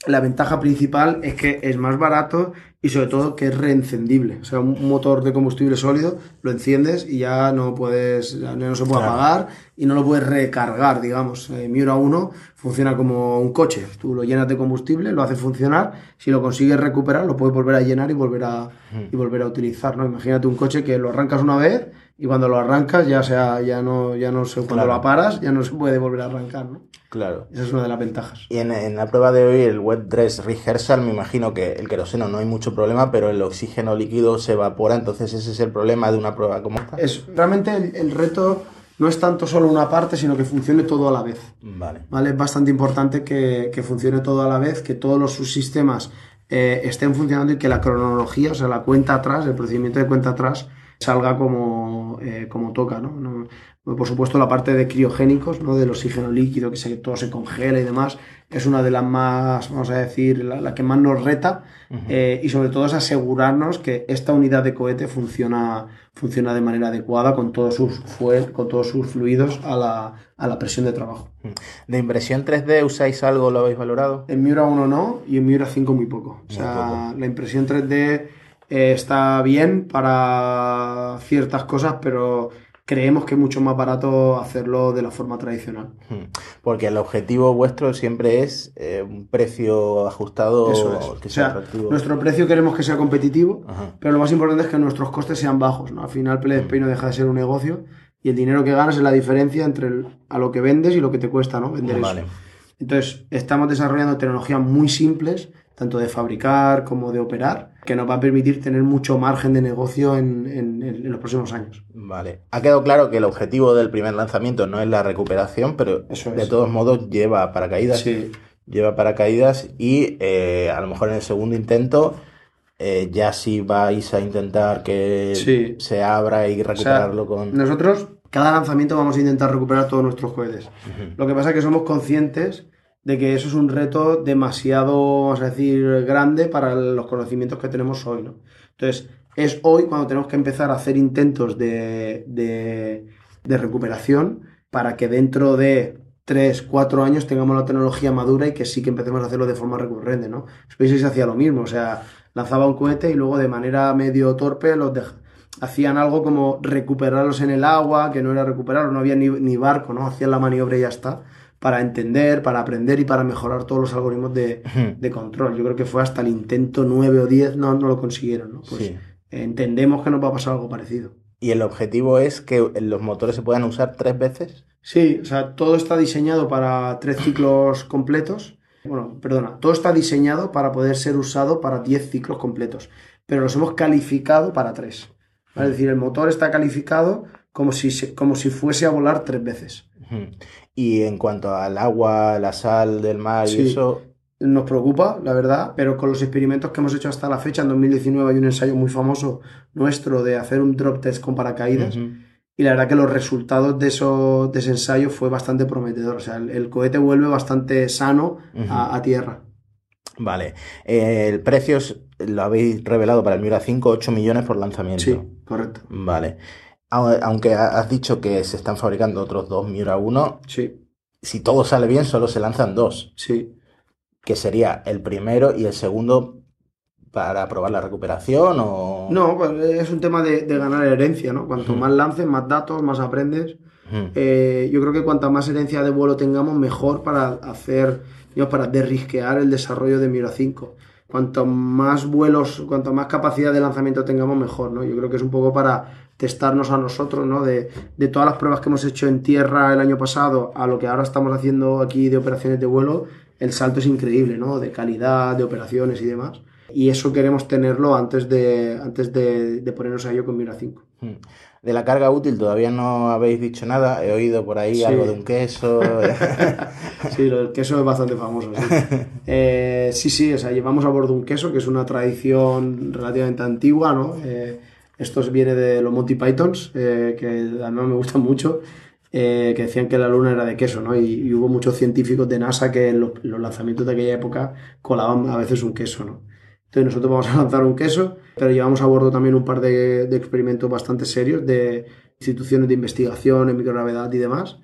La ventaja principal es que es más barato y sobre todo que es reencendible. O sea, un motor de combustible sólido lo enciendes y ya no puedes, ya no se puede Claro. apagar y no lo puedes recargar, digamos. Eh, Miura 1 funciona como un coche. Tú lo llenas de combustible, lo haces funcionar. Si lo consigues recuperar, lo puedes volver a llenar y volver a, y volver a utilizar. ¿no? Imagínate un coche que lo arrancas una vez y cuando lo arrancas ya sea, ya no, ya no sé, cuando Claro. lo paras ya no se puede volver a arrancar. ¿no? Claro. Esa es una de las ventajas. Y en, en la prueba de hoy, el Wet Dress Rehearsal, me imagino que el queroseno no hay mucho problema, pero el oxígeno líquido se evapora, entonces ese es el problema de una prueba como esta. Es, realmente el, el reto no es tanto solo una parte, sino que funcione todo a la vez. Vale. ¿vale? Es bastante importante que, que funcione todo a la vez, que todos los subsistemas eh, estén funcionando y que la cronología, o sea, la cuenta atrás, el procedimiento de cuenta atrás, salga como, eh, como toca, ¿no? No- Por supuesto, la parte de criogénicos, ¿no? Del oxígeno líquido, que se, todo se congela y demás, es una de las más, vamos a decir, la, la que más nos reta. eh, y sobre todo es asegurarnos que esta unidad de cohete funciona, funciona de manera adecuada con todos sus, fuel, con todos sus fluidos a la, a la presión de trabajo. ¿De impresión 3D usáis algo? ¿Lo habéis valorado? En Miura 1 no y en Miura 5 muy poco. O sea, la impresión 3D eh, está bien para ciertas cosas, pero creemos que es mucho más barato hacerlo de la forma tradicional. Hmm. Porque el objetivo vuestro siempre es eh, un precio ajustado Eso es. que O sea atractivo. nuestro precio queremos que sea competitivo, Ajá. pero lo más importante es que nuestros costes sean bajos. ¿no? Al final, Spain no deja de ser un negocio y el dinero que ganas es la diferencia entre el- a lo que vendes y lo que te cuesta ¿no? vender Vale. eso. Entonces, estamos desarrollando tecnologías muy simples, tanto de fabricar como de operar, que nos va a permitir tener mucho margen de negocio en, en- en los próximos años. Vale. Ha quedado claro que el objetivo del primer lanzamiento no es la recuperación, pero Eso de todos modos lleva paracaídas. Sí, Lleva paracaídas y eh, a lo mejor en el segundo intento eh, ya sí vais a intentar que Sí. se abra y recuperarlo con... Nosotros, cada lanzamiento vamos a intentar recuperar todos nuestros cohetes. Lo que pasa es que somos conscientes de que eso es un reto demasiado, vamos a decir, grande para los conocimientos que tenemos hoy, ¿no? Entonces, es hoy cuando tenemos que empezar a hacer intentos de, de- recuperación para que dentro de 3, 4 años tengamos la tecnología madura y que sí que empecemos a hacerlo de forma recurrente, ¿no? SpaceX hacía lo mismo, o sea, lanzaba un cohete y luego de manera medio torpe los hacían algo como recuperarlos en el agua, que no era recuperarlos, no había ni, ni barco, ¿no? Hacían la maniobra y ya está, para entender, para aprender y para mejorar todos los algoritmos de, de control. Yo creo que fue hasta el intento 9 o 10, no, no lo consiguieron, ¿no? Pues Sí. entendemos que nos va a pasar algo parecido. Y el objetivo es que los motores se puedan usar tres veces. Sí, o sea, todo está diseñado para tres ciclos completos. Bueno, perdona, todo está diseñado para poder ser usado para 10 ciclos completos, pero los hemos calificado para tres. ¿vale? Es decir, el motor está calificado como si, como si fuese a volar tres veces. Y en cuanto al agua, la sal del mar y eso, Nos preocupa, la verdad, pero con los experimentos que hemos hecho hasta la fecha, en 2019 hay un ensayo muy famoso nuestro de hacer un drop test con paracaídas. Y la verdad que los resultados de, eso, de ese ensayo fue bastante prometedor. O sea, el, el cohete vuelve bastante sano a, a tierra. Vale. Eh, el precio es- lo habéis revelado para el Miura 5, 8 millones por lanzamiento. Sí, correcto. Vale. Au- Aunque ha- has dicho que se están fabricando otros dos Miura 1, Sí, si todo sale bien, solo se lanzan dos, sí. que sería el primero y el segundo para probar la recuperación o... No, pues es un tema de, de ganar herencia, ¿no? Cuanto más lances, más datos, más aprendes. Eh, yo creo que cuanta más herencia de vuelo tengamos, mejor para hacer, digamos, para derrisquear el desarrollo de Miura 5. Cuanto más vuelos, cuanto más capacidad de lanzamiento tengamos, mejor, ¿no? Yo creo que es un poco para testarnos a nosotros, ¿no? De, de todas las pruebas que hemos hecho en tierra el año pasado a lo que ahora estamos haciendo aquí de operaciones de vuelo, el salto es increíble, ¿no? De calidad, de operaciones y demás. Y eso queremos tenerlo antes de, antes de, de ponernos a ello con Miura 5. Ujú. De la carga útil todavía no habéis dicho nada. He oído por ahí Sí. algo de un queso. Sí, del queso es bastante famoso. Sí. Eh, sí, sí, o sea, llevamos a bordo un queso, que es una tradición relativamente antigua, ¿no? Eh, esto viene de los Monty Pythons, eh, que además me gustan mucho, eh, que decían que la luna era de queso, ¿no? Y, y hubo muchos científicos de NASA que en los, los lanzamientos de aquella época colaban a veces un queso, ¿no? Entonces nosotros vamos a lanzar un queso, pero llevamos a bordo también un par de, de experimentos bastante serios de instituciones de investigación en microgravedad y demás.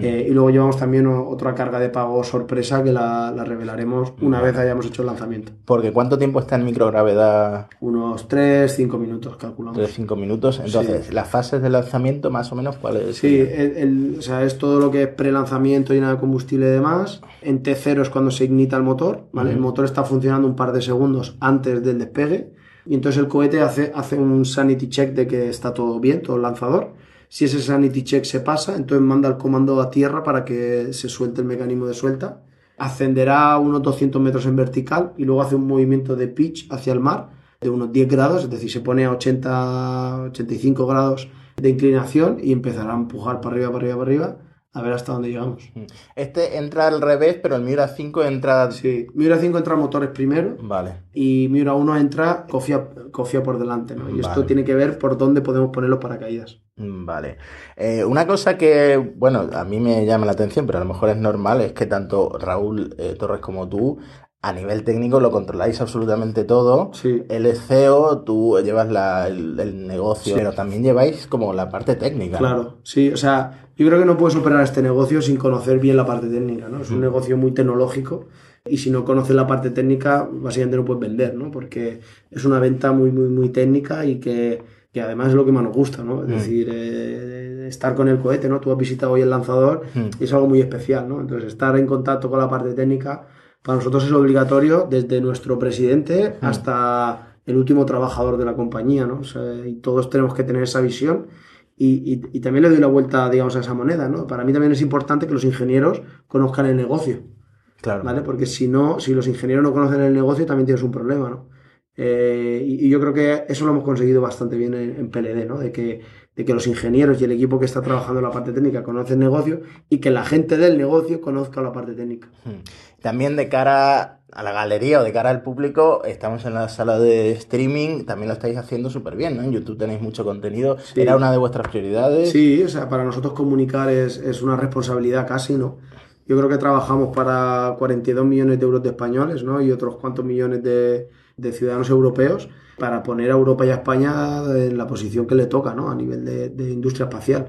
Eh, y luego llevamos también otra carga de pago sorpresa que la, la revelaremos una vez hayamos hecho el lanzamiento. Porque ¿cuánto tiempo está en microgravedad? Unos 3-5 minutos, calculamos. 3-5 minutos. Entonces, las fases de lanzamiento, más o menos, ¿cuáles? Sí, el, el- o sea, es todo lo que es pre-lanzamiento, llena de combustible y demás. En T0 es cuando se ignita el motor, ¿vale? El motor está funcionando un par de segundos antes del despegue. Y entonces el cohete hace, hace un sanity check de que está todo bien, todo el lanzador. Si ese sanity check se pasa, entonces manda el comando a tierra para que se suelte el mecanismo de suelta. Ascenderá unos 200 metros en vertical y luego hace un movimiento de pitch hacia el mar de unos 10 grados, es decir, se pone a 80, 85 grados de inclinación y empezará a empujar para arriba, para arriba, para arriba, a ver hasta dónde llegamos. Este entra al revés, pero el Miura 5 entra... Sí, Miura 5 entra motores primero Vale. y Miura 1 entra cofia, cofia por delante, ¿no? Y esto tiene que ver por dónde podemos poner los paracaídas. Mm, Vale. Eh, una cosa que, bueno, a mí me llama la atención, pero a lo mejor es normal, es que tanto Raúl eh, Torres como tú, a nivel técnico, lo controláis absolutamente todo. Sí. Él es CEO, tú llevas la- el, el negocio, Sí. pero también lleváis como la parte técnica. ¿no? Claro, sí, o sea, yo creo que no puedes operar este negocio sin conocer bien la parte técnica, ¿no? Es un negocio muy tecnológico y si no conoces la parte técnica, básicamente no puedes vender, ¿no? Porque es una venta muy, muy, muy técnica y que, que además es lo que más nos gusta, ¿no? Es decir, eh, estar con el cohete, ¿no? Tú has visitado hoy el lanzador y es algo muy especial, ¿no? Entonces, estar en contacto con la parte técnica para nosotros es obligatorio desde nuestro presidente hasta el último trabajador de la compañía, ¿no? O sea, y todos tenemos que tener esa visión y, y- y también le doy la vuelta, digamos, a esa moneda, ¿no? Para mí también es importante que los ingenieros conozcan el negocio. Claro. ¿vale? Porque si no, si los ingenieros no conocen el negocio, también tienes un problema, ¿no? Eh, y, y yo creo que eso lo hemos conseguido bastante bien en, en PLD, ¿no? De que, de que los ingenieros y el equipo que está trabajando en la parte técnica conocen el negocio y que la gente del negocio conozca la parte técnica. También de cara a la galería o de cara al público, estamos en la sala de streaming, también lo estáis haciendo súper bien, ¿no? En YouTube tenéis mucho contenido. Sí. ¿Era una de vuestras prioridades? Sí, o sea, para nosotros comunicar es, es una responsabilidad casi, ¿no? Yo creo que trabajamos para 42 millones de euros de españoles, ¿no? Y otros cuantos millones de, de ciudadanos europeos para poner a Europa y a España en la posición que le toca, ¿no? A nivel de, de industria espacial.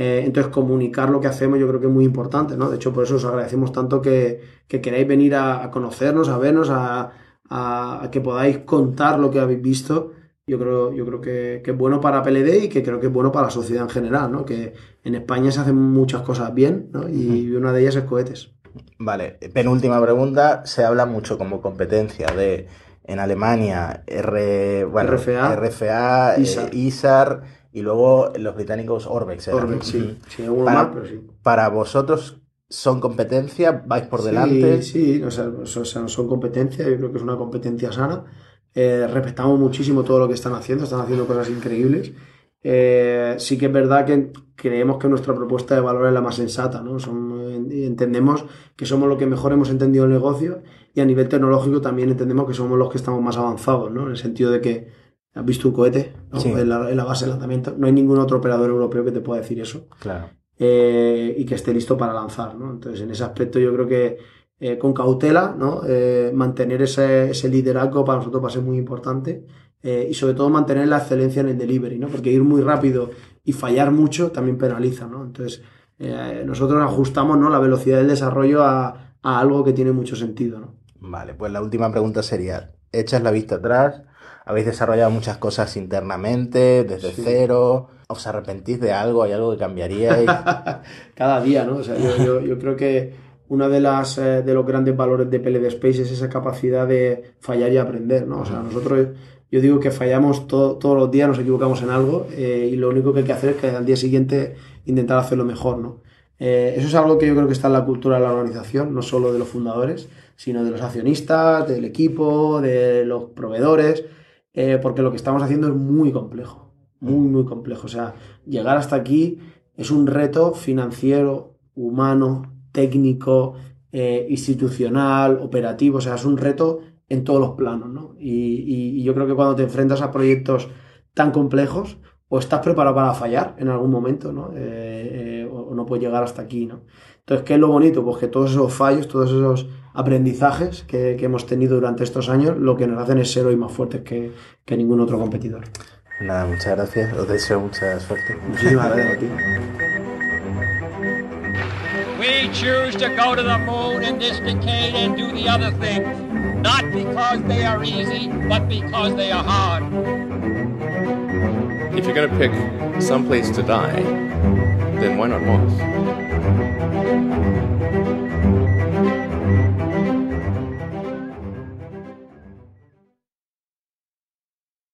Eh, entonces, comunicar lo que hacemos yo creo que es muy importante, ¿no? De hecho, por eso os agradecemos tanto que, que queráis venir a, a conocernos, a vernos, a, a- a que podáis contar lo que habéis visto. Yo creo, yo creo que, que es bueno para PLD y que creo que es bueno para la sociedad en general, ¿no? Que en España se hacen muchas cosas bien, ¿no? Y una de ellas es cohetes. Vale, penúltima pregunta. Se habla mucho como competencia de en Alemania R, bueno, RFA, RFA, eh, ISAR. Y luego los británicos Orbex. Orbex, sí. Sí, Para- pero sí. Para vosotros son competencia, vais por Sí, delante. Sí, o sea, o sea, son competencias, yo creo que es una competencia sana. Eh, respetamos muchísimo todo lo que están haciendo, están haciendo cosas increíbles. Eh, sí que es verdad que creemos que nuestra propuesta de valor es la más sensata, ¿no? Son- entendemos que somos los que mejor hemos entendido el negocio y a nivel tecnológico también entendemos que somos los que estamos más avanzados, ¿no? En el sentido de que has visto un cohete ¿no? Sí. en, la, en la base de lanzamiento. No hay ningún otro operador europeo que te pueda decir eso Claro. eh, y que esté listo para lanzar, ¿no? Entonces, en ese aspecto yo creo que eh, con cautela, ¿no? Eh, mantener ese, ese liderazgo para nosotros va a ser muy importante eh, y sobre todo mantener la excelencia en el delivery, ¿no? Porque ir muy rápido y fallar mucho también penaliza, ¿no? Entonces, nosotros ajustamos, ¿no? La velocidad del desarrollo a, a algo que tiene mucho sentido, ¿no? Vale, pues la última pregunta sería, echas la vista atrás, habéis desarrollado muchas cosas internamente, desde Sí. cero, ¿os arrepentís de algo? ¿Hay algo que cambiaríais? cada día, ¿no? O sea, yo, yo, yo creo que uno de, las, eh, de los grandes valores de PLD Space es esa capacidad de fallar y aprender, ¿no? O sea, nosotros, yo digo que fallamos to- todos los días, nos equivocamos en algo eh, y lo único que hay que hacer es que al día siguiente intentar hacerlo mejor, ¿no? Eh, eso es algo que yo creo que está en la cultura de la organización, no solo de los fundadores, sino de los accionistas, del equipo, de los proveedores, eh, porque lo que estamos haciendo es muy complejo, muy, muy complejo. O sea, llegar hasta aquí es un reto financiero, humano, técnico, eh, institucional, operativo, o sea, es un reto en todos los planos, ¿no? Y, y- y yo creo que cuando te enfrentas a proyectos tan complejos, o estás preparado para fallar en algún momento, ¿no? Eh, eh, o, o no puedes llegar hasta aquí, ¿no? Entonces, ¿qué es lo bonito? Pues que todos esos fallos, todos esos aprendizajes que, que hemos tenido durante estos años, lo que nos hacen es ser hoy más fuertes que, que ningún otro competidor. Nada, muchas gracias, os deseo mucha suerte. Muchísimas gracias a ti. We choose to go to the moon in this decade and do the other things, not because they are easy, but because they are hard. If you're gonna pick some place to die, then why not Mars? Thank you.